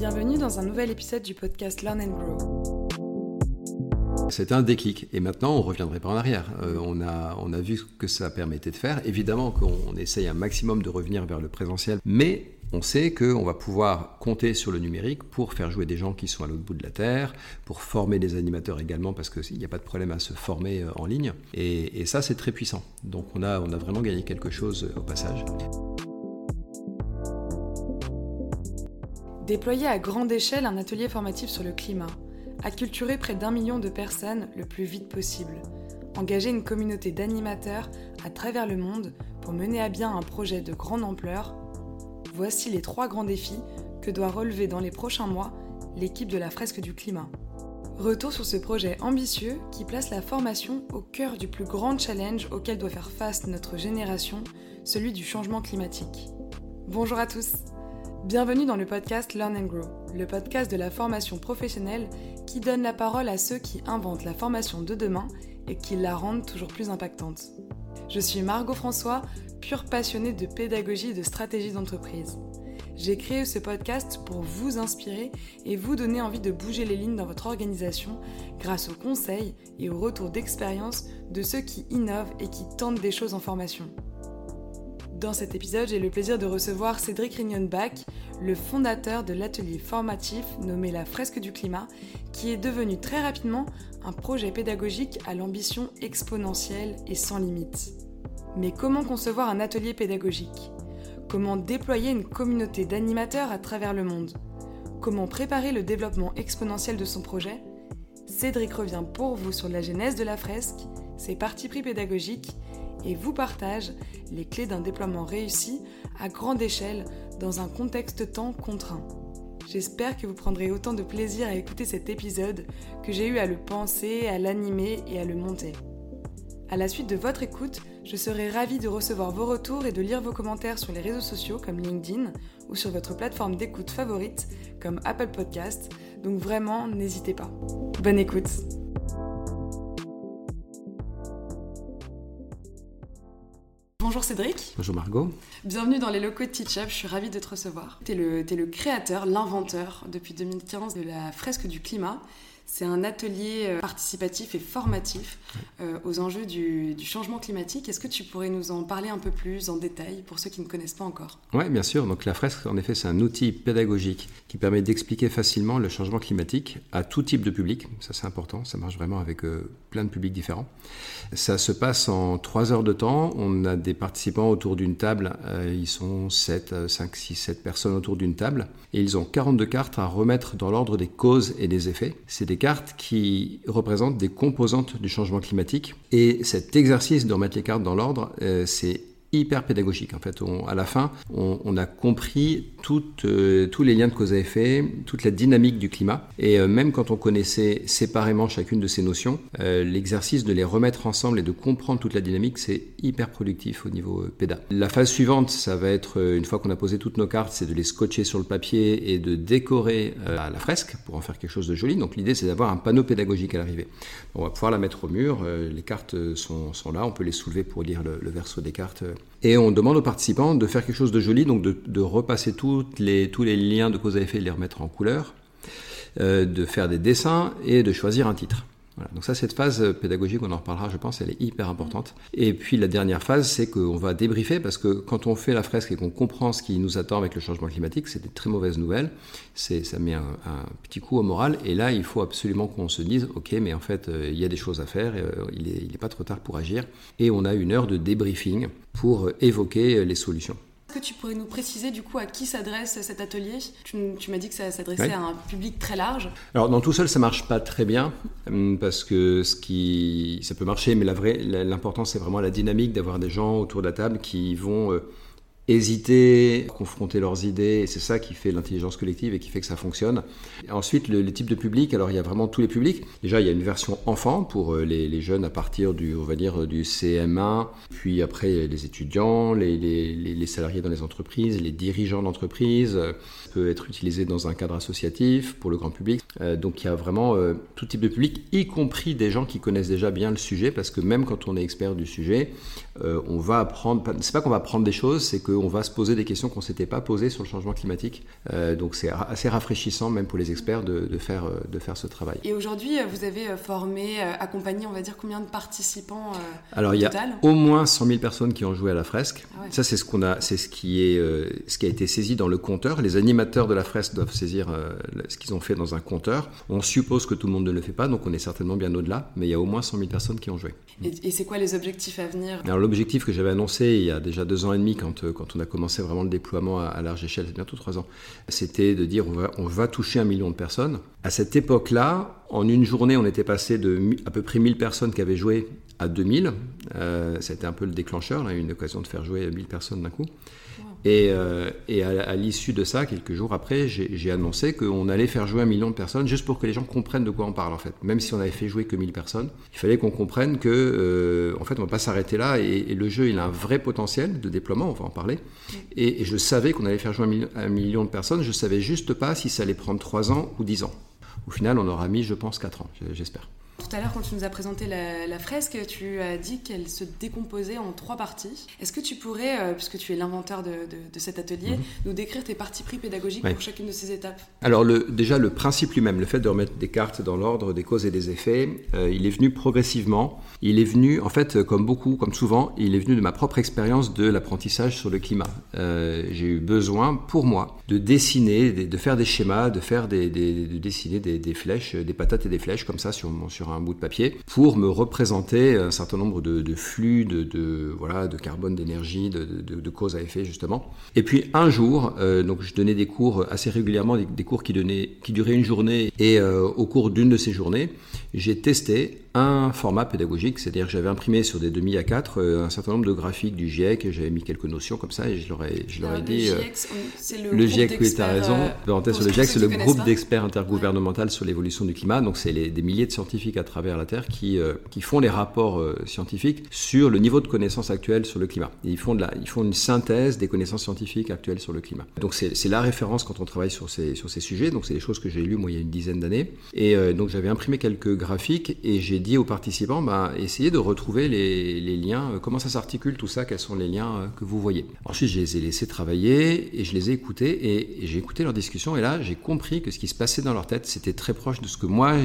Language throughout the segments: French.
Bienvenue dans un nouvel épisode du podcast Learn and Grow. C'était un déclic et maintenant on reviendrait pas en arrière. Euh, on, a, on a vu ce que ça permettait de faire. Évidemment qu'on essaye un maximum de revenir vers le présentiel, mais on sait qu'on va pouvoir compter sur le numérique pour faire jouer des gens qui sont à l'autre bout de la Terre, pour former des animateurs également, parce qu'il n'y a pas de problème à se former euh, en ligne. Et, et ça, c'est très puissant. Donc on a, on a vraiment gagné quelque chose euh, au passage. Déployer à grande échelle un atelier formatif sur le climat, acculturer près d'un million de personnes le plus vite possible, engager une communauté d'animateurs à travers le monde pour mener à bien un projet de grande ampleur, voici les trois grands défis que doit relever dans les prochains mois l'équipe de la fresque du climat. Retour sur ce projet ambitieux qui place la formation au cœur du plus grand challenge auquel doit faire face notre génération, celui du changement climatique. Bonjour à tous Bienvenue dans le podcast Learn and Grow, le podcast de la formation professionnelle qui donne la parole à ceux qui inventent la formation de demain et qui la rendent toujours plus impactante. Je suis Margot François, pure passionnée de pédagogie et de stratégie d'entreprise. J'ai créé ce podcast pour vous inspirer et vous donner envie de bouger les lignes dans votre organisation grâce aux conseils et aux retours d'expérience de ceux qui innovent et qui tentent des choses en formation. Dans cet épisode, j'ai le plaisir de recevoir Cédric Rignonbach, le fondateur de l'atelier formatif nommé La Fresque du Climat, qui est devenu très rapidement un projet pédagogique à l'ambition exponentielle et sans limite. Mais comment concevoir un atelier pédagogique? Comment déployer une communauté d'animateurs à travers le monde? Comment préparer le développement exponentiel de son projet? Cédric revient pour vous sur la genèse de la fresque, ses partis pris pédagogiques et vous partage les clés d'un déploiement réussi à grande échelle dans un contexte temps contraint. J'espère que vous prendrez autant de plaisir à écouter cet épisode que j'ai eu à le penser, à l'animer et à le monter. À la suite de votre écoute, je serai ravie de recevoir vos retours et de lire vos commentaires sur les réseaux sociaux comme LinkedIn ou sur votre plateforme d'écoute favorite comme Apple Podcast, donc vraiment n'hésitez pas. Bonne écoute Bonjour Cédric. Bonjour Margot. Bienvenue dans les locaux de TeachUp, je suis ravie de te recevoir. Tu es, es, le créateur, l'inventeur depuis 2015 de la fresque du climat. C'est un atelier euh, participatif et formatif euh, aux enjeux du, changement climatique. Est-ce que tu pourrais nous en parler un peu plus en détail pour ceux qui ne connaissent pas encore? Oui, bien sûr. Donc la fresque, en effet, c'est un outil pédagogique qui permet d'expliquer facilement le changement climatique à tout type de public. Ça, c'est important. Ça marche vraiment avec euh, plein de publics différents. Ça se passe en trois heures de temps. On a des participants autour d'une table. ils sont 7, 5, 6, 7 personnes autour d'une table. Et ils ont 42 cartes à remettre dans l'ordre des causes et des effets. C'est des cartes qui représentent des composantes du changement climatique. Et cet exercice de remettre les cartes dans l'ordre, euh, c'est hyper pédagogique. En fait, à la fin, on, a compris euh, tous les liens de cause à effet, toute la dynamique du climat. Et euh, même quand on connaissait séparément chacune de ces notions, euh, l'exercice de les remettre ensemble et de comprendre toute la dynamique, c'est hyper productif au niveau péda. La phase suivante, ça va être, une fois qu'on a posé toutes nos cartes, c'est de les scotcher sur le papier et de décorer la fresque pour en faire quelque chose de joli. Donc l'idée, c'est d'avoir un panneau pédagogique à l'arrivée. On va pouvoir la mettre au mur, les cartes sont, là, on peut les soulever pour lire le verso des cartes et on demande aux participants de faire quelque chose de joli, donc de, repasser tous les liens de cause à effet les remettre en couleur, euh, de faire des dessins et de choisir un titre. Donc ça, cette phase pédagogique, on en reparlera, je pense, elle est hyper importante. Et puis la dernière phase, c'est qu'on va débriefer parce que quand on fait la fresque et qu'on comprend ce qui nous attend avec le changement climatique, c'est des très mauvaises nouvelles. Ça met un, petit coup au moral. Et là, il faut absolument qu'on se dise, ok, mais en fait, euh, il y a des choses à faire. Euh, il n'est pas trop tard pour agir. Et on a une heure de débriefing pour évoquer les solutions. Est-ce que tu pourrais nous préciser du coup à qui s'adresse cet atelier? Tu, m'as dit que ça s'adressait à un public très large. Alors dans tout seul ça marche pas très bien hum, parce que ce qui ça peut marcher mais la vraie l'important c'est vraiment la dynamique d'avoir des gens autour de la table qui vont euh, hésiter, confronter leurs idées, c'est ça qui fait l'intelligence collective et qui fait que ça fonctionne. ensuite, le, les types de publics, alors il y a vraiment tous les publics. Déjà, il y a une version enfant pour euh, les, jeunes à partir du, on va dire, du CM1, puis après les étudiants, les, salariés dans les entreprises, les dirigeants d'entreprises, peut être utilisé dans un cadre associatif pour le grand public. Euh, donc il y a vraiment euh, tout type de public, y compris des gens qui connaissent déjà bien le sujet, parce que même quand on est expert du sujet, euh, on va apprendre, c'est pas qu'on va apprendre des choses, c'est qu'on va se poser des questions qu'on s'était pas posées sur le changement climatique. Euh, donc c'est assez rafraîchissant même pour les experts de, faire, de faire ce travail. Et aujourd'hui, vous avez formé, accompagné, on va dire combien de participants Alors il y a au moins 100 000 personnes qui ont joué à la fresque. Ah Ça c'est ce qu'on a, c'est ce qui est, ce qui a été saisi dans le compteur. Les animateurs de la fresque doivent saisir ce qu'ils ont fait dans un compteur. On suppose que tout le monde ne le fait pas, donc on est certainement bien au-delà, mais il y a au moins 100 000 personnes qui ont joué. Et, c'est quoi les objectifs à venir? Alors l'objectif que j'avais annoncé il y a déjà deux ans et demi, quand, euh, quand on a commencé vraiment le déploiement à, large échelle, c'est bientôt trois ans, c'était de dire on va, on va toucher un million de personnes. À cette époque-là, en une journée, on était passé de à peu près 1000 personnes qui avaient joué à 2000. Euh, C'était un peu le déclencheur, là, une occasion de faire jouer 1000 personnes d'un coup. Et, euh, et, à, l'issue de ça, quelques jours après, j'ai annoncé qu'on allait faire jouer un million de personnes juste pour que les gens comprennent de quoi on parle en fait. Même si on avait fait jouer que 1000 personnes, il fallait qu'on comprenne que euh, en fait on ne va pas s'arrêter là et, le jeu il a un vrai potentiel de déploiement, on va en parler. Et, je savais qu'on allait faire jouer un million, un million, de personnes, je savais juste pas si ça allait prendre 3 ans ou 10 ans. Au final, on aura mis, je pense, 4 ans, j'espère. Tout à l'heure, quand tu nous as présenté la, fresque, tu as dit qu'elle se décomposait en trois parties. Est-ce que tu pourrais, euh, puisque tu es l'inventeur de, cet atelier, mhm. nous décrire tes parties pris pédagogiques pour chacune de ces étapes? Alors le, déjà, le principe lui-même, le fait de remettre des cartes dans l'ordre des causes et des effets, euh, il est venu progressivement. Il est venu, en fait, comme beaucoup, comme souvent, il est venu de ma propre expérience de l'apprentissage sur le climat. Euh, j'ai eu besoin, pour moi, de dessiner, de, faire des schémas, de faire des, de dessiner des, flèches, des patates et des flèches comme ça sur, sur un bout de papier pour me représenter un certain nombre de, flux de, voilà, de carbone, d'énergie, de, causes à effet justement. Et puis un jour, euh, donc je donnais des cours assez régulièrement, des, cours qui, donnaient, qui duraient une journée et euh, au cours d'une de ces journées, j'ai testé un format pédagogique, c'est-à-dire que j'avais imprimé sur des demi à 4 euh, un certain nombre de graphiques du GIEC, et j'avais mis quelques notions comme ça, et je leur ai, je leur ai dit... le, le GIEC, oui, tu as raison. Euh, sur le GIEC, c'est le groupe d'experts intergouvernemental sur l'évolution du climat, donc c'est des milliers de scientifiques à travers la Terre qui, euh, qui font les rapports scientifiques sur le niveau de connaissance actuel sur le climat. ils, font de la, ils font une synthèse des connaissances scientifiques actuelles sur le climat. Donc c'est la référence quand on travaille sur ces, sur ces sujets, donc c'est des choses que j'ai lues moi il y a une dizaine d'années. Et donc j'avais imprimé quelques graphiques, et j'ai dit aux participants, bah, essayez de retrouver les, liens, euh, comment ça s'articule tout ça, quels sont les liens euh, que vous voyez? Ensuite, je les ai laissés travailler et je les ai écoutés et, j'ai écouté leurs discussions et là, j'ai compris que ce qui se passait dans leur tête, c'était très proche de ce que moi,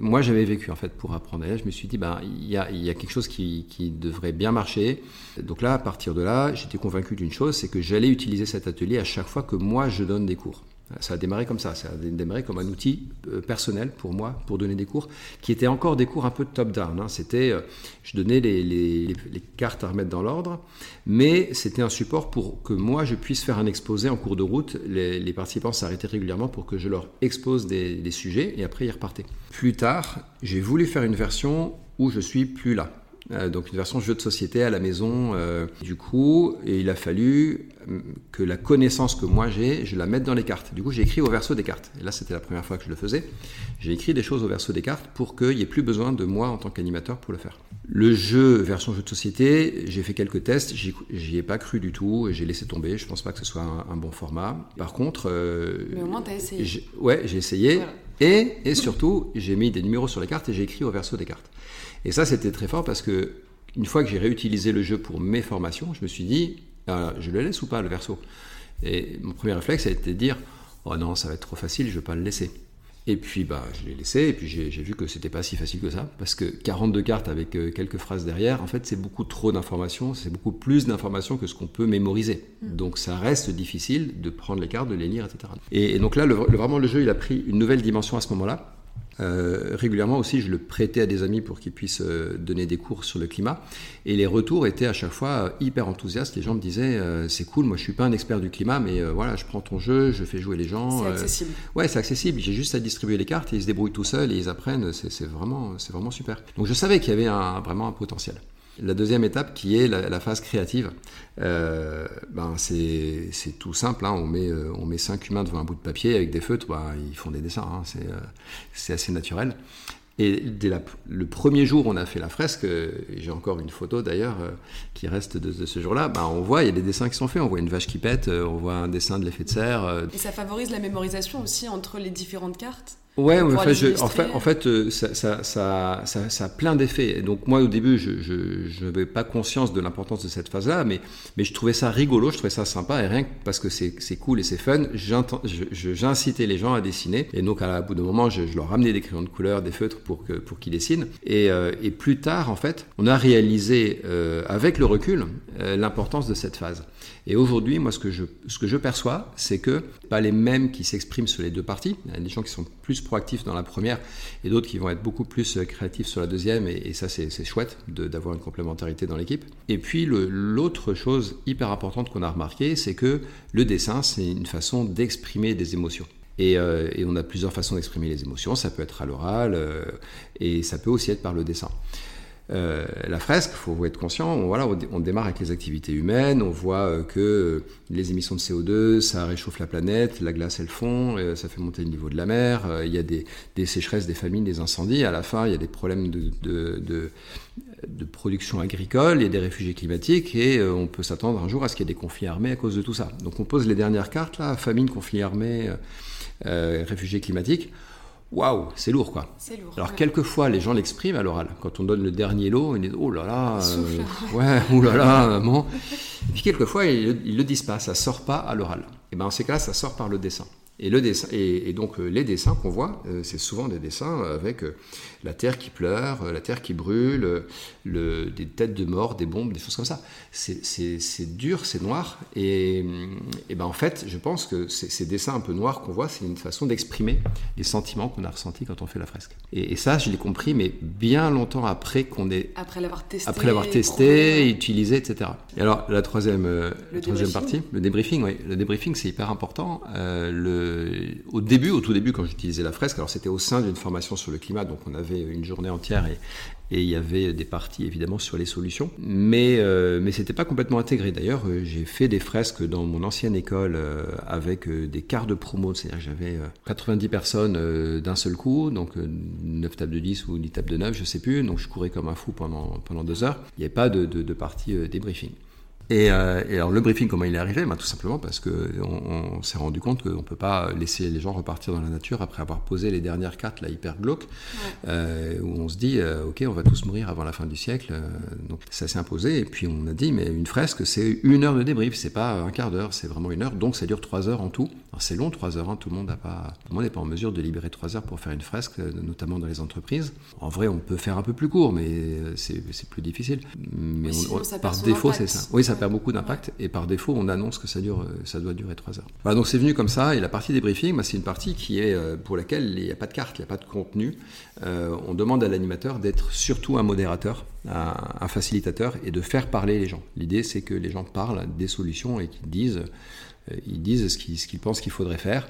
moi j'avais vécu en fait pour apprendre. Et là, je me suis dit, bah, il y, a, quelque chose qui devrait bien marcher. Donc là, à partir de là, j'étais convaincu d'une chose, c'est que j'allais utiliser cet atelier à chaque fois que moi je donne des cours. Ça a démarré comme ça, ça a démarré comme un outil euh, personnel pour moi, pour donner des cours, qui étaient encore des cours un peu top-down. Hein. C'était, euh, je donnais les, cartes à remettre dans l'ordre, mais c'était un support pour que moi je puisse faire un exposé en cours de route. Les, participants s'arrêtaient régulièrement pour que je leur expose des, des sujets et après ils repartaient. Plus tard, j'ai voulu faire une version où je suis plus là. Euh, donc une version jeu de société à la maison. Euh, du coup, et il a fallu euh, que la connaissance que moi j'ai, je la mette dans les cartes. Du coup, j'ai écrit au verso des cartes. Et là, c'était la première fois que je le faisais. J'ai écrit des choses au verso des cartes pour qu'il n'y ait plus besoin de moi en tant qu'animateur pour le faire. Le jeu version jeu de société, j'ai fait quelques tests, j'y ai pas cru du tout, j'ai laissé tomber. Je pense pas que ce soit un, bon format. Par contre, mais au moins t'as essayé. Ouais, j'ai essayé. Et, et surtout, j'ai mis des numéros sur les cartes et j'ai écrit au verso des cartes. Et ça, c'était très fort parce que une fois que j'ai réutilisé le jeu pour mes formations, je me suis dit, euh, je le laisse ou pas le verso? Et mon premier réflexe a été de dire, oh non, ça va être trop facile, je ne vais pas le laisser. Et puis bah, je l'ai laissé, et puis j'ai vu que c'était pas si facile que ça, parce que 42 cartes avec euh, quelques phrases derrière, en fait c'est beaucoup trop d'informations, c'est beaucoup plus d'informations que ce qu'on peut mémoriser. Mm. Donc ça reste difficile de prendre les cartes, de les lire, etc. Et, donc là, vraiment le jeu, il a pris une nouvelle dimension à ce moment-là, euh, régulièrement aussi, je le prêtais à des amis pour qu'ils puissent euh, donner des cours sur le climat. Et les retours étaient à chaque fois euh, hyper enthousiastes. Les gens me disaient c'est cool, moi je suis pas un expert du climat, mais voilà, je prends ton jeu, je fais jouer les gens. C'est accessible. ouais, c'est accessible. J'ai juste à distribuer les cartes et ils se débrouillent tout seuls et ils apprennent. C'est vraiment, c'est vraiment super. Donc je savais qu'il y avait un, vraiment un potentiel. La deuxième étape qui est la, phase créative, euh, ben c'est tout simple. Hein. On, met, euh, on met cinq humains devant un bout de papier avec des feutres, ben, ils font des dessins. Hein. Euh, c'est assez naturel. Et dès le premier jour, on a fait la fresque. J'ai encore une photo d'ailleurs qui reste de, ce jour-là. Ben, on voit, il y a des dessins qui sont faits. On voit une vache qui pète, on voit un dessin de l'effet de serre. Et ça favorise la mémorisation aussi entre les différentes cartes? Ouais, en fait, en fait, en fait ça, ça, ça, ça, a plein d'effets. Donc moi, au début, je n'avais pas conscience de l'importance de cette phase-là, mais, mais je trouvais ça rigolo, je trouvais ça sympa, et rien que parce que c'est cool et c'est fun, incité les gens à dessiner. Et donc, à bout d'un moment, je, leur ramenais des crayons de couleur, des feutres pour qu'ils pour qu'ils dessinent. Et, euh, et, plus tard, en fait, on a réalisé, euh, avec le recul, euh, l'importance de cette phase. Et aujourd'hui, moi, ce que je, perçois, c'est que pas les mêmes qui s'expriment sur les deux parties. Il y a des gens qui sont plus proactifs dans la première et d'autres qui vont être beaucoup plus euh, créatifs sur la deuxième. Et, ça, c'est chouette d'avoir une complémentarité dans l'équipe. Et puis, l'autre chose hyper importante qu'on a remarqué, c'est que le dessin, c'est une façon d'exprimer des émotions. Et, euh, on a plusieurs façons d'exprimer les émotions. Ça peut être à l'oral euh, et ça peut aussi être par le dessin. Euh, la fresque, il faut être conscient, on, voilà, on, démarre avec les activités humaines, on voit euh, que euh, les émissions de CO2, ça réchauffe la planète, la glace elle fond, ça fait monter le niveau de la mer, il y a des, sécheresses, des famines, des incendies, à la fin il y a des problèmes de, de, production agricole, il y a des réfugiés climatiques et on peut s'attendre un jour à ce qu'il y ait des conflits armés à cause de tout ça. Donc on pose les dernières cartes là, famine, conflits armés, réfugiés climatiques waouh, c'est lourd quoi. Lourd, Alors quelquefois les gens l'expriment à l'oral. Quand on donne le dernier lot, ils disent oh là là, euh, ouais, oh là là, maman. Et puis quelquefois ils, ils le disent pas, ça sort pas à l'oral. Et ben en ces cas-là, ça sort par le dessin. Et, le dessin, et, donc euh, les dessins qu'on voit, euh, c'est souvent des dessins avec euh, la terre qui pleure, la terre qui brûle, le, des têtes de mort, des bombes, des choses comme ça. C'est dur, c'est noir. Et, et, ben en fait, je pense que ces dessins un peu noirs qu'on voit, c'est une façon d'exprimer les sentiments qu'on a ressentis quand on fait la fresque. Et, ça, je l'ai compris, mais bien longtemps après qu'on ait... Après l'avoir testé. Après l'avoir testé, utilisé, etc. Et alors, la troisième, la troisième partie, le débriefing, oui. Le débriefing, c'est hyper important. le au début, au tout début, quand j'utilisais la fresque, alors c'était au sein d'une formation sur le climat, donc on avait une journée entière et, il y avait des parties évidemment sur les solutions, mais euh, pas complètement intégré. D'ailleurs, euh, j'ai fait des fresques dans mon ancienne école euh, avec des quarts de promo, c'est-à-dire j'avais 90 personnes d'un seul coup, donc 9 tables de 10 ou 10 tables de 9, je sais plus, donc je courais comme un fou pendant pendant deux heures. Il n'y avait pas de, de, de partie débriefing. Et, euh, et, alors le briefing, comment il est arrivé? Bah, Tout simplement parce qu'on on, s'est rendu compte qu'on ne peut pas laisser les gens repartir dans la nature après avoir posé les dernières cartes, là, hyper glauques, euh, où on se dit, euh, ok, on va tous mourir avant la fin du siècle. Donc ça s'est imposé, et puis on a dit, mais une fresque, c'est une heure de débrief, c'est pas un quart d'heure, c'est vraiment une heure, donc ça dure trois heures en tout. C'est long, trois heures, hein, tout le monde n'est pas, pas en mesure de libérer trois heures pour faire une fresque, notamment dans les entreprises. En vrai, on peut faire un peu plus court, mais c'est plus difficile. Mais par défaut, c'est ça. Oui, ça ça perd beaucoup d'impact et par défaut on annonce que ça dure, euh, ça doit durer 3 heures. Voilà, donc c'est venu comme ça et la partie débriefing, bah, c'est une partie qui est euh, pour laquelle il n'y a pas de carte, il n'y a pas de contenu. Euh, on demande à l'animateur d'être surtout un modérateur, un, facilitateur et de faire parler les gens. L'idée c'est que les gens parlent des solutions et qu'ils disent, ils disent ce qu'ils pensent qu'il faudrait faire.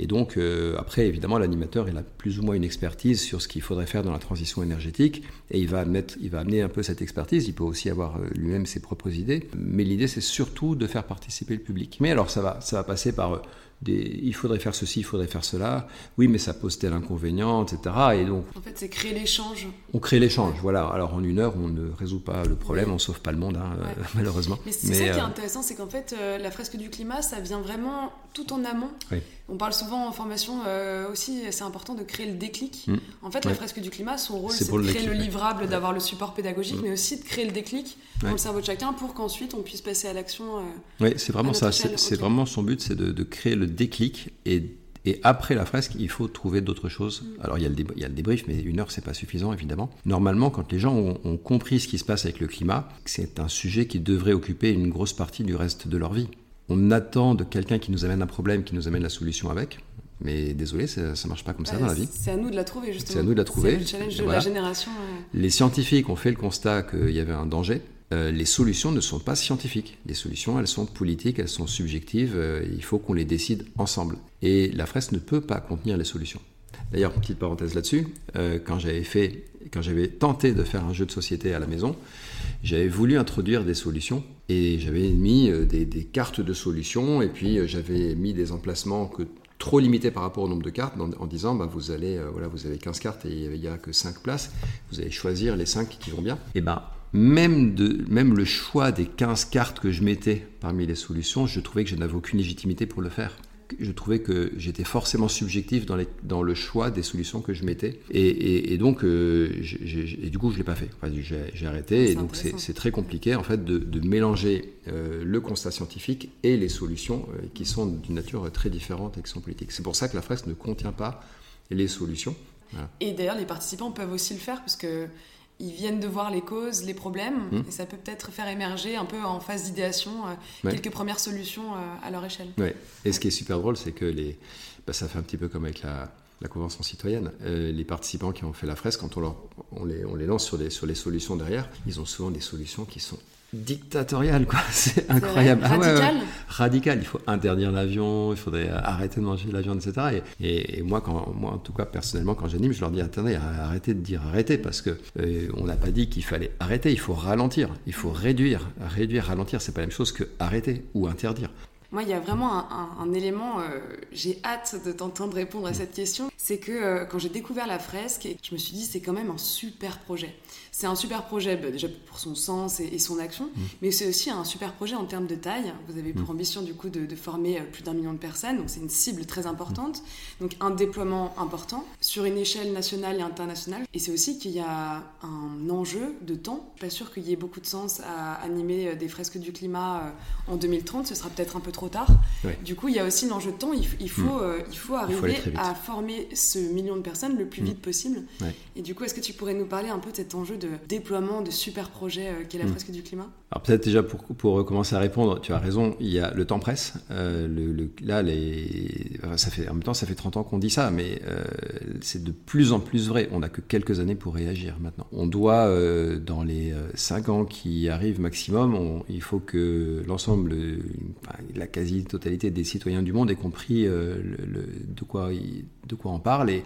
Et donc, euh, après, évidemment, l'animateur, il a plus ou moins une expertise sur ce qu'il faudrait faire dans la transition énergétique, et il va, mettre, il va amener un peu cette expertise. Il peut aussi avoir euh, lui-même ses propres idées, mais l'idée, c'est surtout de faire participer le public. Mais alors, ça va, ça va passer par euh, il faudrait faire ceci, il faudrait faire cela. Oui, mais ça pose tel inconvénient, etc. Et donc, en fait, c'est créer l'échange. On crée l'échange, voilà. Alors en une heure, on ne résout pas le problème, on sauve pas le monde, hein, malheureusement. Mais c'est ça qui est euh, intéressant, c'est qu'en fait, euh, la fresque du climat, ça vient vraiment tout en amont. On parle souvent en formation euh, aussi, c'est important de créer le déclic. Mm. En fait, la fresque du climat, son rôle, c'est de créer le, livrable, d'avoir le support pédagogique, mm. mais aussi de créer le déclic dans le cerveau de chacun pour qu'ensuite on puisse passer à l'action. oui, c'est vraiment ça. C'est vraiment son but, c'est de, de créer le déclic et, et après la fresque, il faut trouver d'autres choses. Alors il y, a le il y, a le débrief, mais une heure, c'est pas suffisant, évidemment. Normalement, quand les gens ont, compris ce qui se passe avec le climat, c'est un sujet qui devrait occuper une grosse partie du reste de leur vie. On attend de quelqu'un qui nous amène un problème, qui nous amène la solution avec. Mais désolé, ça, ne marche pas comme ça dans la vie. C'est à nous de la trouver, justement. C'est à nous de la trouver. C'est le challenge de la génération. Les scientifiques ont fait le constat qu'il y avait un danger. Euh, les solutions ne sont pas scientifiques. Les solutions, elles sont politiques, elles sont subjectives. Euh, il faut qu'on les décide ensemble. Et la fresque ne peut pas contenir les solutions. D'ailleurs, petite parenthèse là-dessus, euh, quand j'avais fait, quand j'avais tenté de faire un jeu de société à la maison, j'avais voulu introduire des solutions et j'avais mis des, cartes de solutions et puis j'avais mis des emplacements que trop limités par rapport au nombre de cartes en, disant bah, vous allez voilà vous avez 15 cartes et il n'y a que 5 places vous allez choisir les 5 qui vont bien et ben même, de, même le choix des 15 cartes que je mettais parmi les solutions, je trouvais que je n'avais aucune légitimité pour le faire. je trouvais que j'étais forcément subjectif dans, les, dans le choix des solutions que je mettais. Et, donc, et du coup, je l'ai pas fait. j'ai arrêté. Et donc, c'est très compliqué en fait de, de mélanger le constat scientifique et les solutions qui sont d'une nature très différente et qui sont politiques. C'est pour ça que la fresque ne contient pas les solutions. Et d'ailleurs, les participants peuvent aussi le faire parce que ils viennent de voir les causes, les problèmes, mmh. et ça peut peut-être faire émerger un peu en phase d'idéation euh, quelques premières solutions euh, à leur échelle. Ouais. Et ce qui est super drôle, c'est que les, bah, ça fait un petit peu comme avec la, la Convention citoyenne. Euh, les participants qui ont fait la fresque, quand on, leur, on, les, on les lance sur, sur les solutions derrière, ils ont souvent des solutions qui sont dictatorial, quoi. C'est incroyable. Ah radical. radical. Il faut interdire l'avion, il faudrait arrêter de manger de la viande, etc. Et, et, moi, quand, moi, en tout cas, personnellement, quand j'anime, je leur dis attendez, arrêtez de dire arrêtez, parce que euh, on n'a pas dit qu'il fallait arrêter. Il faut ralentir, il faut réduire, réduire, ralentir. C'est pas la même chose que arrêter ou interdire. Moi, il y a vraiment un, élément, euh, j'ai hâte de t'entendre répondre à cette question, c'est que euh, quand j'ai découvert la fresque, je me suis dit c'est quand même un super projet. C'est un super projet bah, déjà pour son sens et, son action, mmh. mais c'est aussi un super projet en termes de taille. Vous avez pour mmh. ambition du coup de, former euh, plus d'un million de personnes, donc c'est une cible très importante, mmh. donc un déploiement important sur une échelle nationale et internationale. Et c'est aussi qu'il y a un enjeu de temps. Je suis pas sûr qu'il y ait beaucoup de sens à animer des fresques du climat en 2030, ce sera peut-être un peu trop tard. Du coup, il y a aussi l'enjeu de temps. Il, faut, il faut euh, arriver à former ce million de personnes le plus vite possible. Et du coup, est-ce que tu pourrais nous parler un peu de cet enjeu de déploiement de super projets euh, qu'est la hmm. fresque du climat Alors peut-être déjà pour, pour commencer à répondre, tu as raison, il y a le temps presse. Euh, le, là, les, ça fait, en même temps, ça fait 30 ans qu'on dit ça, mais c'est de plus en plus vrai. On n'a que quelques années pour réagir maintenant. On doit, dans les 5 ans qui arrivent maximum, il faut que l'ensemble, la quasi-totalité des citoyens du monde ait compris euh, de, quoi de quoi on parle et,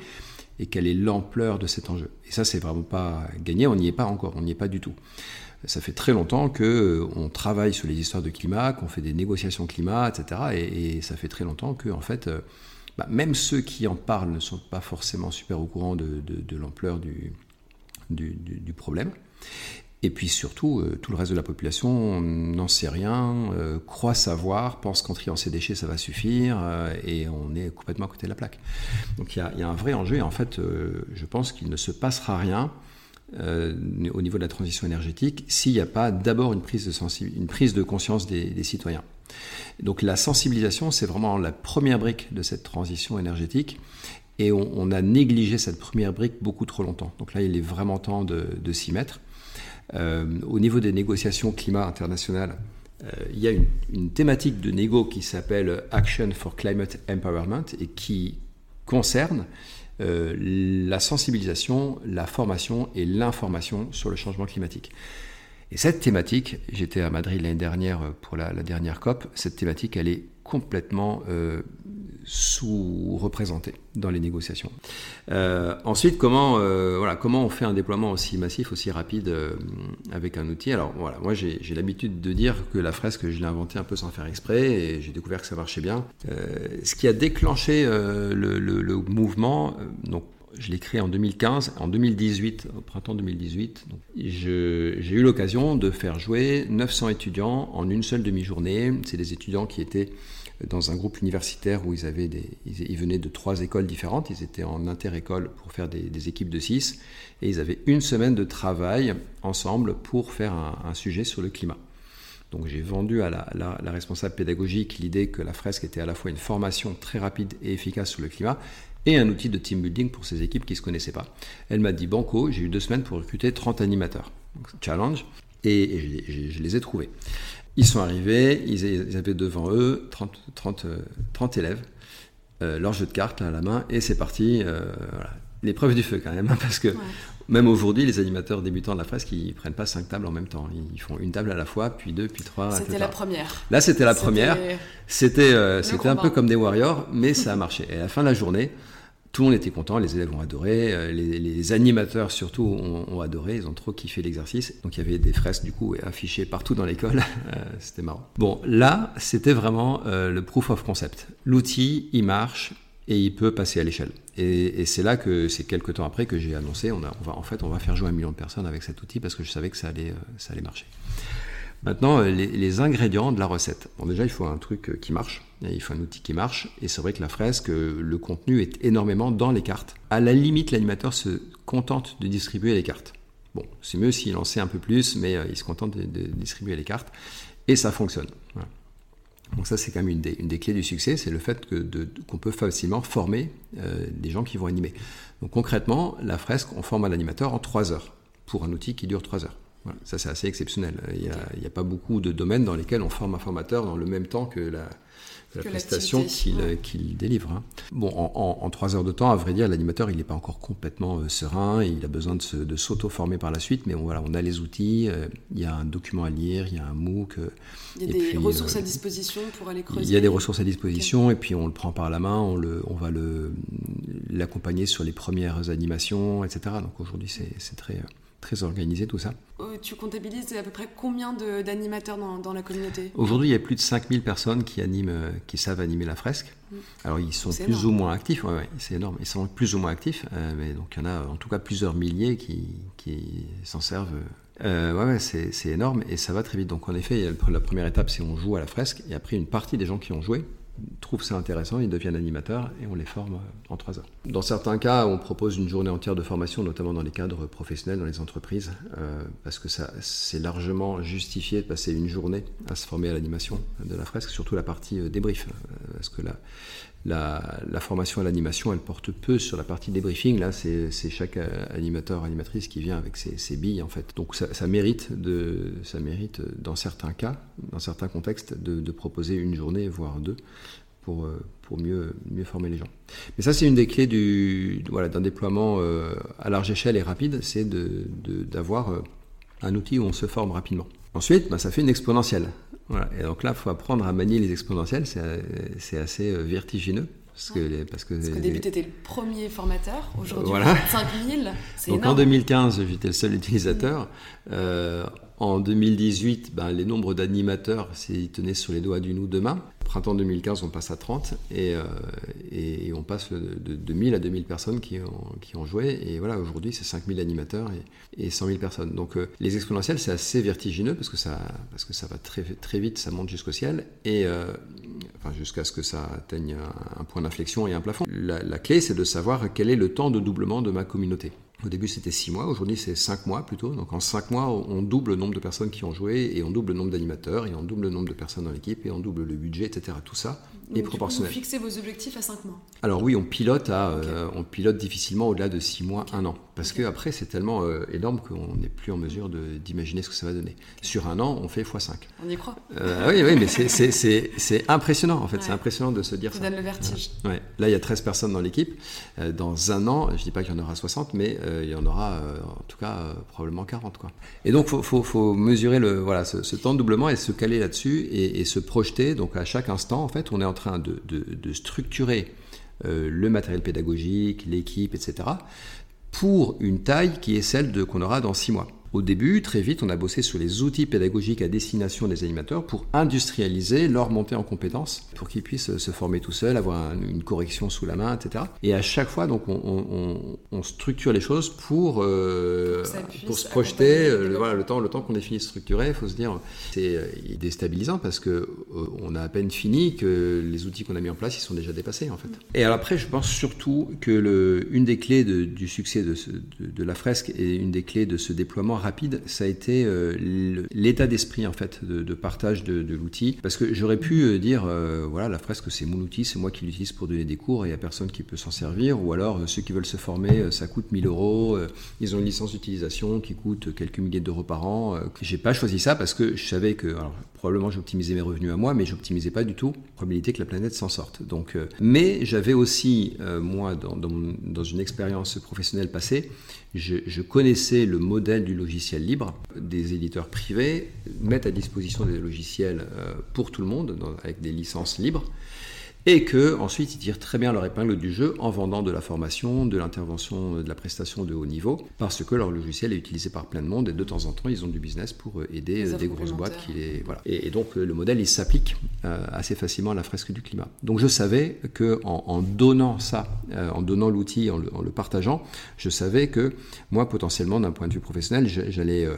et quelle est l'ampleur de cet enjeu. Et ça, c'est vraiment pas gagné, on n'y est pas encore, on n'y est pas du tout. Ça fait très longtemps que euh, on travaille sur les histoires de climat, qu'on fait des négociations climat, etc. Et, ça fait très longtemps que, en fait, euh, bah, même ceux qui en parlent ne sont pas forcément super au courant de, l'ampleur du, problème. Et puis surtout, euh, tout le reste de la population n'en sait rien, euh, croit savoir, pense qu'en triant ses déchets, ça va suffire, euh, et on est complètement à côté de la plaque. Donc il y, a, un vrai enjeu, et en fait, je pense qu'il ne se passera rien au niveau de la transition énergétique s'il n'y a pas d'abord une, prise de une prise de conscience des, citoyens. Donc la sensibilisation, c'est vraiment la première brique de cette transition énergétique. Et on, a négligé cette première brique beaucoup trop longtemps. Donc là, il est vraiment temps de s'y mettre. Euh, au niveau des négociations climat internationales, euh, il y a une, thématique de négo qui s'appelle Action for Climate Empowerment et qui concerne euh, la sensibilisation, la formation et l'information sur le changement climatique. Et cette thématique, j'étais à Madrid l'année dernière pour la, dernière COP, cette thématique, elle est complètement sous-représentés dans les négociations. Euh, ensuite, comment, euh, voilà, comment on fait un déploiement aussi massif, aussi rapide euh, avec un outil? Alors voilà, moi j'ai l'habitude de dire que la fresque, je l'ai inventée un peu sans faire exprès et j'ai découvert que ça marchait bien. ce qui a déclenché le, le, mouvement, donc je l'ai créé en 2015. En 2018, au printemps 2018, j'ai eu l'occasion de faire jouer 900 étudiants en une seule demi-journée. C'est des étudiants qui étaient dans un groupe universitaire où ils, avaient ils, venaient de trois écoles différentes. Ils étaient en inter-école pour faire des, équipes de six. Et ils avaient une semaine de travail ensemble pour faire un, sujet sur le climat. Donc j'ai vendu à la, responsable pédagogique l'idée que la fresque était à la fois une formation très rapide et efficace sur le climat et un outil de team building pour ces équipes qui ne se connaissaient pas. Elle m'a dit Banco, j'ai eu deux semaines pour recruter 30 animateurs. challenge. Et, je les ai trouvés. Ils sont arrivés, ils avaient devant eux 30, 30, 30 élèves, euh, leur jeu de cartes à la main, et c'est parti. Euh, voilà. L'épreuve du feu quand même, hein, parce que même aujourd'hui, les animateurs débutants de la fresque, ils prennent pas cinq tables en même temps. Ils font une table à la fois, puis deux, puis trois. C'était la première. Là, c'était la première. C'était euh, c'était un peu comme des warriors, mais ça a marché. Et à la fin de la journée, tout le monde était content, les élèves ont adoré, euh, les, animateurs surtout ont, adoré, ils ont trop kiffé l'exercice. Donc il y avait des fresques du coup affichées partout dans l'école, euh, c'était marrant. Bon, là, c'était vraiment euh, le proof of concept. L'outil, il marche et il peut passer à l'échelle. Et, c'est là que c'est quelques temps après que j'ai annoncé, on, va, en fait, on va faire jouer un million de personnes avec cet outil parce que je savais que ça allait, ça allait marcher. Maintenant, les, ingrédients de la recette. Bon, déjà, il faut un truc qui marche, il faut un outil qui marche, et c'est vrai que la fresque, le contenu est énormément dans les cartes. À la limite, l'animateur se contente de distribuer les cartes. Bon, c'est mieux s'il en sait un peu plus, mais il se contente de, distribuer les cartes, et ça fonctionne. Donc ça, c'est quand même une des, clés du succès, c'est le fait qu'on peut facilement former euh, des gens qui vont animer. Donc concrètement, la fresque, on forme un animateur en 3 heures, pour un outil qui dure 3 heures. Ça, c'est assez exceptionnel. Il n'y a, pas beaucoup de domaines dans lesquels on forme un formateur dans le même temps que la, la prestation qu'il délivre. Hein. Bon, en, trois heures de temps, à vrai dire, l'animateur, il n'est pas encore complètement euh, serein, il a besoin de s'auto-former par la suite, mais voilà, on a les outils, euh, il y a un document à lire, il y a un MOOC. Euh, il y a des ressources à disposition pour aller creuser Il y a des ressources à disposition, et puis on le prend par la main, on, le, on va l'accompagner sur les premières animations, etc. Donc aujourd'hui, c'est très très organisé tout ça. Euh, tu comptabilises à peu près combien d'animateurs dans, la communauté? Aujourd'hui, il y a plus de 5000 personnes qui, animent, euh, qui savent animer la fresque. Mm. Alors, ils sont plus ou moins actifs, ouais, c'est énorme, ils sont plus ou moins actifs, euh, mais donc il y en a en tout cas plusieurs milliers qui, qui s'en servent. Euh, ouais, ouais c'est énorme et ça va très vite. Donc en effet, la première étape, c'est on joue à la fresque et après une partie des gens qui ont joué trouvent ça intéressant, ils deviennent animateurs et on les forme euh, en trois heures. Dans certains cas, on propose une journée entière de formation, notamment dans les cadres professionnels, dans les entreprises, euh, parce que c'est largement justifié de passer une journée à se former à l'animation de la fresque, surtout la partie euh, débrief, parce la, formation à l'animation, elle porte peu sur la partie débriefing. Là, c'est chaque animateur, animatrice qui vient avec ses, billes, en fait. Donc, ça, mérite, ça mérite, dans certains cas, dans certains contextes, de, proposer une journée, voire deux, pour, euh, pour mieux, mieux former les gens. Mais ça, c'est une des clés du, voilà, d'un déploiement euh, à large échelle et rapide, c'est d'avoir de, euh, un outil où on se forme rapidement. Ensuite, bah, ça fait une exponentielle. Et donc là, il faut apprendre à manier les exponentielles, c'est assez euh, vertigineux. Parce que, parce que, parce qu'au début, tu étais le premier formateur, aujourd'hui, voilà. 5000, c'est Donc en 2015, j'étais le seul utilisateur. Euh, en 2018, ben, les nombres d'animateurs, s'ils tenaient sur les doigts d'une ou deux mains. Printemps 2015, on passe à 30 et, euh, et, on passe de, de, 1000 à 2000 personnes qui ont, joué. Et voilà, aujourd'hui, c'est 5000 animateurs et, et 100 000 personnes. Donc euh, les exponentielles, c'est assez vertigineux parce que ça, parce que ça va très, très vite, ça monte jusqu'au ciel et euh, jusqu'à ce que ça atteigne un, point d'inflexion et un plafond. La, la clé, c'est de savoir quel est le temps de doublement de ma communauté. Au début, c'était 6 mois. Aujourd'hui, c'est 5 mois plutôt. Donc, en 5 mois, on double le nombre de personnes qui ont joué et on double le nombre d'animateurs et on double le nombre de personnes dans l'équipe et on double le budget, etc. Tout ça est proportionnel. Vous fixez vos objectifs à 5 mois Alors oui, on pilote, à, euh, on pilote difficilement au-delà de 6 mois, 1 an. Parce que qu'après, c'est tellement euh, énorme qu'on n'est plus en mesure d'imaginer ce que ça va donner. Sur un an, on fait x5. On y croit. Euh, oui, oui, mais c'est impressionnant, en fait. C'est impressionnant de se dire ça. Ça donne le vertige. Ouais. Là, il y a 13 personnes dans l'équipe. dans un an, je ne dis pas qu'il y en aura 60, mais il y en aura en tout cas probablement 40. Quoi. Et donc, il faut, faut, mesurer le, voilà, ce, temps de doublement et se caler là-dessus et, et, se projeter. Donc, à chaque instant, en fait, on est en train de, de, structurer euh, le matériel pédagogique, l'équipe, etc., pour une taille qui est celle qu'on aura dans six mois. Au début, très vite, on a bossé sur les outils pédagogiques à destination des animateurs pour industrialiser leur montée en compétences, pour qu'ils puissent se former tout seuls, avoir une correction sous la main, etc. Et à chaque fois, donc, on, structure les choses pour, euh, pour, se projeter. Euh, voilà, le temps, le temps qu'on est fini de structurer, il faut se dire, c'est euh, déstabilisant parce que on a à peine fini que les outils qu'on a mis en place, ils sont déjà dépassés en fait. Et alors après, je pense surtout que le, une des clés du succès de, de la fresque et une des clés de ce déploiement rapide, ça a été euh, l'état d'esprit en fait de, partage de, l'outil. Parce que j'aurais pu euh, dire, euh, voilà, la fresque c'est mon outil, c'est moi qui l'utilise pour donner des cours et il n'y a personne qui peut s'en servir. Ou alors ceux qui veulent se former, ça coûte 1000 euros, ils ont une licence d'utilisation qui coûte quelques milliers d'euros par an. J'ai pas choisi ça parce que je savais que, probablement j'optimisais mes revenus à moi, mais j'optimisais pas du tout la probabilité que la planète s'en sorte. Donc, mais j'avais aussi, moi, dans, une expérience professionnelle passée, je, connaissais le modèle du logiciel libres. Des éditeurs privés mettent à disposition des logiciels euh, pour tout le monde, avec des licences libres. Et que ensuite ils tirent très bien leur épingle du jeu en vendant de la formation, de l'intervention, de la prestation de haut niveau, parce que leur logiciel est utilisé par plein de monde et de temps en temps ils ont du business pour aider des grosses boîtes qui les voilà. Et, donc le modèle il s'applique assez facilement à la fresque du climat. Donc je savais que en, donnant ça, en donnant l'outil, en, en, le partageant, je savais que moi potentiellement d'un point de vue professionnel j'allais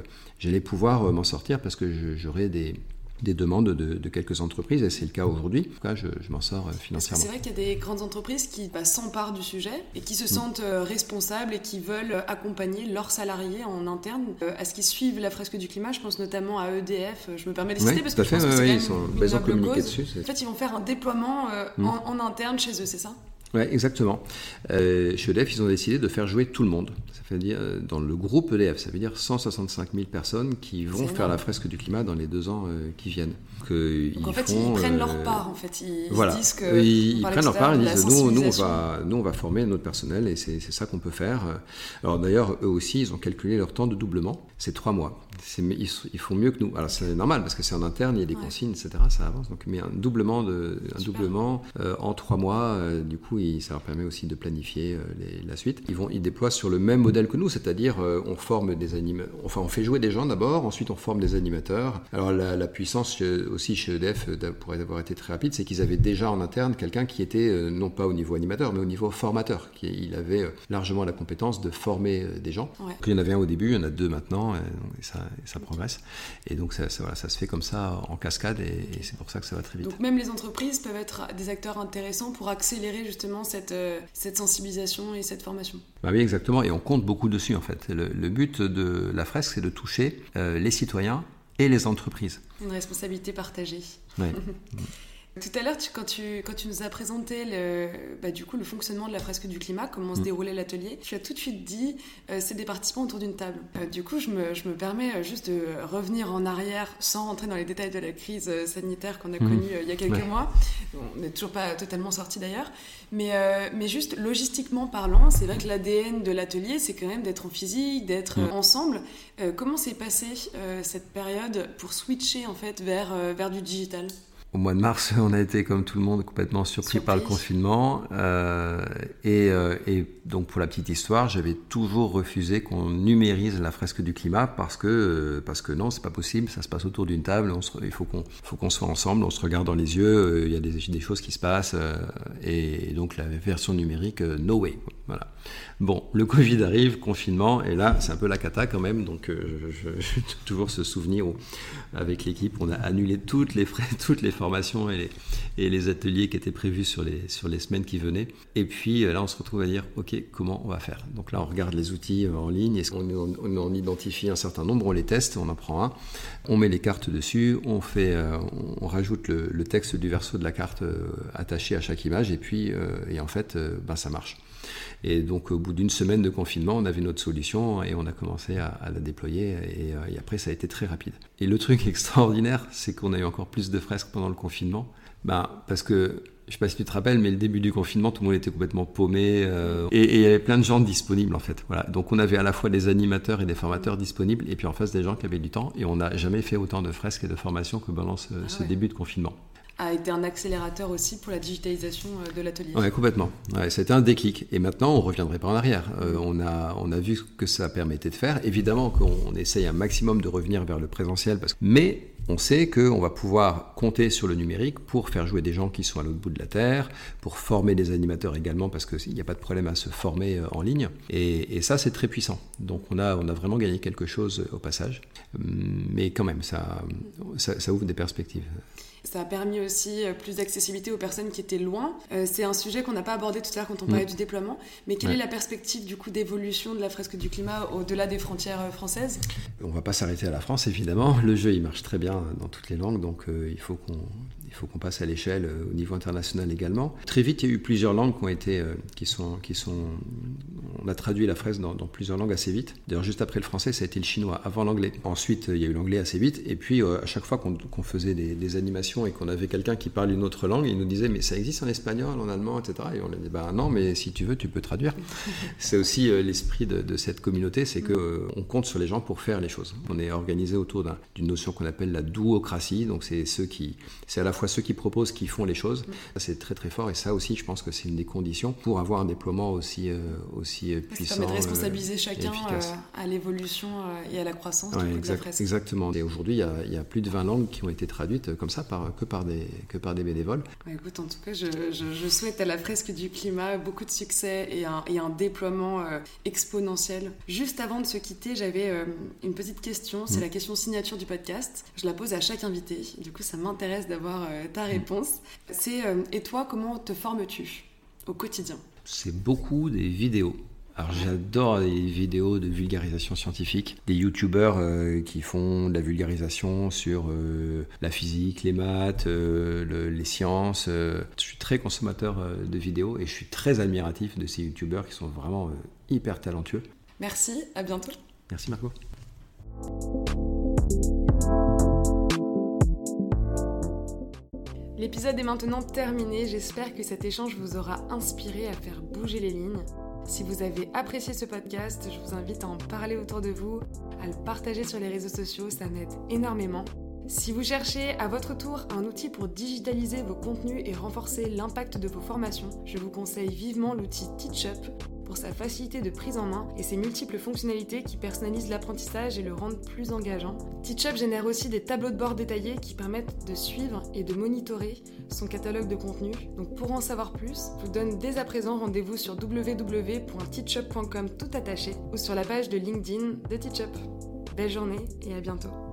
j'allais pouvoir euh, m'en sortir parce que j'aurais des, des demandes de, quelques entreprises, et c'est le cas aujourd'hui. En tout cas, je, m'en sors euh, financièrement. C'est vrai qu'il y a des grandes entreprises qui bah, s'emparent du sujet et qui se mm. sentent euh, responsables et qui veulent accompagner leurs salariés en interne à ce qu'ils suivent la fresque du climat. Je pense notamment à EDF. Je me permets de citer parce que je pense que ils, ont communiqué dessus. En fait, ils vont faire un déploiement mm. en interne chez eux, c'est ça? Oui, exactement. Euh, chez EDF, ils ont décidé de faire jouer tout le monde. Ça veut dire, euh, dans le groupe EDF, ça veut dire 165 000 personnes qui vont faire la fresque du climat dans les deux ans euh, qui viennent. Que Donc en fait, ils prennent leur part. En fait, ils, voilà. disent que ils, prennent leur part. Ils disent nous, nous, on va, nous, on va former notre personnel et c'est ça qu'on peut faire. Alors d'ailleurs, eux aussi, ils ont calculé leur temps de doublement. C'est trois mois. Ils, ils, font mieux que nous. Alors c'est normal parce que c'est en interne, il y a des consignes, etc. Ça avance. Donc, mais un doublement de, un doublement en trois mois. du coup, ça leur permet aussi de planifier euh, la suite. Ils, vont, ils déploient sur le même modèle que nous, c'est-à-dire euh, on forme des animateurs, enfin on fait jouer des gens d'abord, ensuite on forme des animateurs. Alors la, puissance aussi chez EDF euh, pourrait avoir été très rapide, c'est qu'ils avaient déjà en interne quelqu'un qui était non pas au niveau animateur, mais au niveau formateur, qui il avait largement la compétence de former des gens. Il y en avait un au début, il y en a deux maintenant, et ça, ça progresse. Et donc ça, ça, ça, se fait comme ça en cascade, et, et c'est pour ça que ça va très vite. Donc même les entreprises peuvent être des acteurs intéressants pour accélérer justement cette, euh, cette sensibilisation et cette formation. Bah oui, exactement. Et on compte beaucoup dessus, en fait. Le, but de la fresque, c'est de toucher euh, les citoyens et les entreprises. Une responsabilité partagée. Oui. Tout à l'heure, quand, tu, quand tu nous as présenté le, bah, du coup, le fonctionnement de la fresque du climat, comment se mm. déroulait l'atelier, tu as tout de suite dit euh, c'est des participants autour d'une table. Euh, du coup, je me, je me, permets euh, juste de revenir en arrière sans rentrer dans les détails de la crise sanitaire qu'on a mm. connue il y a quelques mois. On n'est toujours pas totalement sorti d'ailleurs. Mais, mais juste logistiquement parlant, c'est vrai que l'ADN de l'atelier, c'est quand même d'être en physique, d'être mm. ensemble. comment s'est passée cette période pour switcher en fait vers, vers du digital? Au mois de mars, on a été comme tout le monde complètement surpris, par le confinement. Euh, et, euh, et, donc pour la petite histoire, j'avais toujours refusé qu'on numérise la fresque du climat parce que euh, parce que non, c'est pas possible. Ça se passe autour d'une table. On se, il faut qu'on faut qu'on soit ensemble. On se regarde dans les yeux. Euh, il y a des, des choses qui se passent. Et, donc la version numérique, no way. Voilà. Bon, le Covid arrive, confinement, et là, c'est un peu la cata quand même. Donc, je, je, toujours ce souvenir où, avec l'équipe, on a annulé toutes les frais, toutes les et les, ateliers qui étaient prévus sur les, semaines qui venaient. Et puis euh, là, on se retrouve à dire, OK, comment on va faire? Donc là, on regarde les outils euh, en ligne, et on, on, identifie un certain nombre, on les teste, on en prend un, on met les cartes dessus, on, on rajoute le, le, texte du verso de la carte attaché à chaque image, et puis, et en fait, ben, ça marche. Et donc, au bout d'une semaine de confinement, on avait notre solution et on a commencé à, la déployer. Euh, et, après, ça a été très rapide. Et le truc extraordinaire, c'est qu'on a eu encore plus de fresques pendant le confinement. Ben, parce que je sais pas si tu te rappelles, mais le début du confinement, tout le monde était complètement paumé euh, et, il y avait plein de gens disponibles en fait. Voilà. Donc on avait à la fois des animateurs et des formateurs disponibles et puis en face des gens qui avaient du temps et on n'a jamais fait autant de fresques et de formations que pendant ce, ah début de confinement a été un accélérateur aussi pour la digitalisation euh, de l'atelier. Oui, complètement. C'était un déclic. Et maintenant, on reviendrait pas en arrière. Euh, on, a, on a vu ce que ça permettait de faire. Évidemment qu'on essaye un maximum de revenir vers le présentiel, mais on sait qu'on va pouvoir compter sur le numérique pour faire jouer des gens qui sont à l'autre bout de la Terre, pour former des animateurs également, parce qu'il n'y a pas de problème à se former euh, en ligne. Et, ça, c'est très puissant. Donc on a, on a vraiment gagné quelque chose au passage. Mais quand même, ça, ça ouvre des perspectives. Ça a permis aussi euh, plus d'accessibilité aux personnes qui étaient loin. Euh, c'est un sujet qu'on n'a pas abordé tout à l'heure quand on parlait mm. du déploiement. Mais quelle est la perspective du coup d'évolution de la fresque du climat au-delà des frontières euh, françaises? On ne va pas s'arrêter à la France évidemment. Le jeu il marche très bien dans toutes les langues, donc il faut qu'on il faut qu'on passe à l'échelle euh, au niveau international également. Très vite, il y a eu plusieurs langues qui ont été, euh, qui sont, qui sont, on a traduit la fraise dans, plusieurs langues assez vite. D'ailleurs, juste après le français, ça a été le chinois, avant l'anglais. Ensuite, il y a eu l'anglais assez vite. Et puis, euh, à chaque fois qu'on faisait des, animations et qu'on avait quelqu'un qui parle une autre langue, il nous disait, mais ça existe en espagnol, en allemand, etc. Et on lui dit, bah non, mais si tu veux, tu peux traduire. c'est aussi l'esprit de, cette communauté, c'est qu'on on compte sur les gens pour faire les choses. On est organisé autour d'une notion qu'on appelle la duocratie. Donc, c'est ceux qui, c'est à la fois fois ceux qui proposent qui font les choses. C'est très très fort et ça aussi, je pense que c'est une des conditions pour avoir un déploiement aussi, aussi puissant. Ça permet de responsabiliser chacun à l'évolution et à la croissance ouais, Exactement. Et aujourd'hui, il y, a plus de 20 langues qui ont été traduites comme ça par, que, par des, que par des bénévoles. écoute, en tout cas, je, je, souhaite à la fresque du climat beaucoup de succès et un, et un déploiement exponentiel. Juste avant de se quitter, j'avais une petite question. C'est mm. la question signature du podcast. Je la pose à chaque invité. Du coup, ça m'intéresse d'avoir euh, ta mm. réponse. C'est euh, et toi, comment te formes-tu au quotidien? C'est beaucoup des vidéos. Alors j'adore les vidéos de vulgarisation scientifique, des youtubeurs euh, qui font de la vulgarisation sur la physique, les maths, les sciences. je suis très consommateur de vidéos et je suis très admiratif de ces youtubeurs qui sont vraiment hyper talentueux. Merci, à bientôt. Merci Marco. L'épisode est maintenant terminé, j'espère que cet échange vous aura inspiré à faire bouger les lignes. Si vous avez apprécié ce podcast, je vous invite à en parler autour de vous, à le partager sur les réseaux sociaux, ça m'aide énormément. Si vous cherchez à votre tour un outil pour digitaliser vos contenus et renforcer l'impact de vos formations, je vous conseille vivement l'outil TeachUp pour sa facilité de prise en main et ses multiples fonctionnalités qui personnalisent l'apprentissage et le rendent plus engageant. Teachup génère aussi des tableaux de bord détaillés qui permettent de suivre et de monitorer son catalogue de contenu. Donc pour en savoir plus, je vous donne dès à présent rendez-vous sur www.teachup.com tout attaché ou sur la page de LinkedIn de Teachup. Belle journée et à bientôt.